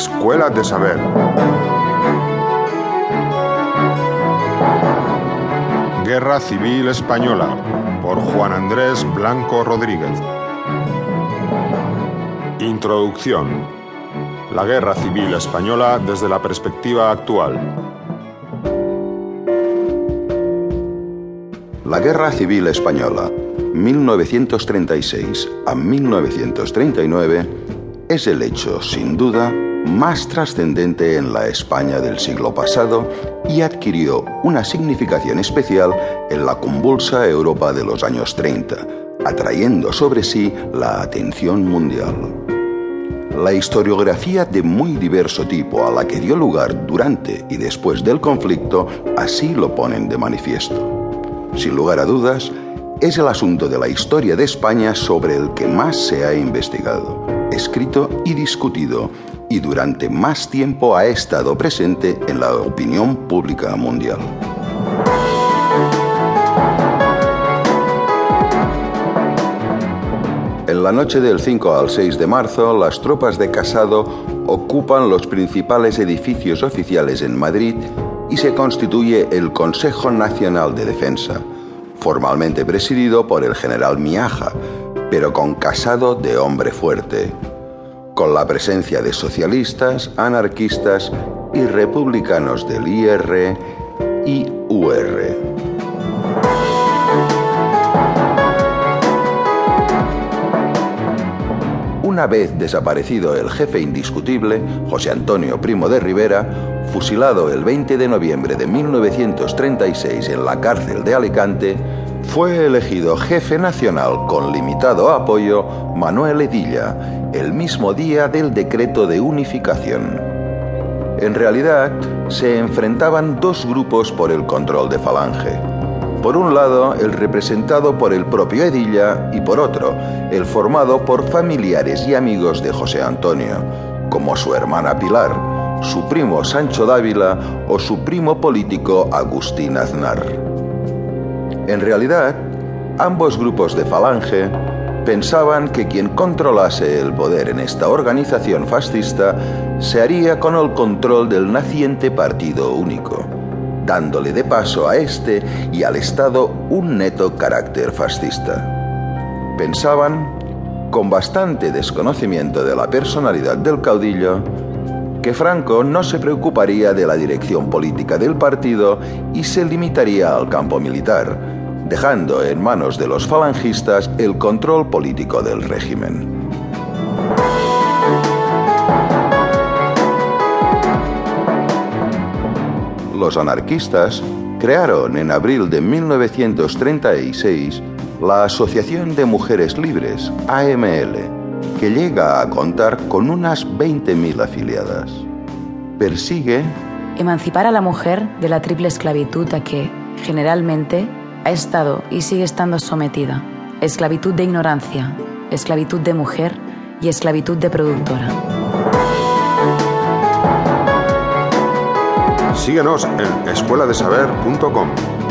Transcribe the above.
Escuela de Saber. Guerra Civil Española por Juan Andrés Blanco Rodríguez. Introducción. La Guerra Civil Española desde la perspectiva actual. La Guerra Civil Española, 1936 a 1939, es el hecho, sin duda, más trascendente en la España del siglo pasado y adquirió una significación especial en la convulsa Europa de los años 30, atrayendo sobre sí la atención mundial. La historiografía de muy diverso tipo a la que dio lugar durante y después del conflicto así lo ponen de manifiesto. Sin lugar a dudas, es el asunto de la historia de España sobre el que más se ha investigado, escrito y discutido y durante más tiempo ha estado presente en la opinión pública mundial. En la noche del 5 al 6 de marzo, las tropas de Casado ocupan los principales edificios oficiales en Madrid y se constituye el Consejo Nacional de Defensa, formalmente presidido por el general Miaja, pero con Casado de hombre fuerte con la presencia de socialistas, anarquistas y republicanos del IR y UR. Una vez desaparecido el jefe indiscutible, José Antonio Primo de Rivera, fusilado el 20 de noviembre de 1936 en la cárcel de Alicante, fue elegido jefe nacional con limitado apoyo Manuel Edilla, el mismo día del decreto de unificación. En realidad, se enfrentaban dos grupos por el control de Falange. Por un lado, el representado por el propio Edilla y por otro, el formado por familiares y amigos de José Antonio, como su hermana Pilar, su primo Sancho Dávila o su primo político Agustín Aznar. En realidad, ambos grupos de Falange pensaban que quien controlase el poder en esta organización fascista se haría con el control del naciente partido único, dándole de paso a este y al Estado un neto carácter fascista. Pensaban, con bastante desconocimiento de la personalidad del caudillo, que Franco no se preocuparía de la dirección política del partido y se limitaría al campo militar, dejando en manos de los falangistas el control político del régimen. Los anarquistas crearon en abril de 1936 la Asociación de Mujeres Libres, AML, que llega a contar con unas 20.000 afiliadas. Persigue emancipar a la mujer de la triple esclavitud a que, generalmente, ha estado y sigue estando sometida. Esclavitud de ignorancia, esclavitud de mujer y esclavitud de productora. Síguenos en escueladesaber.com.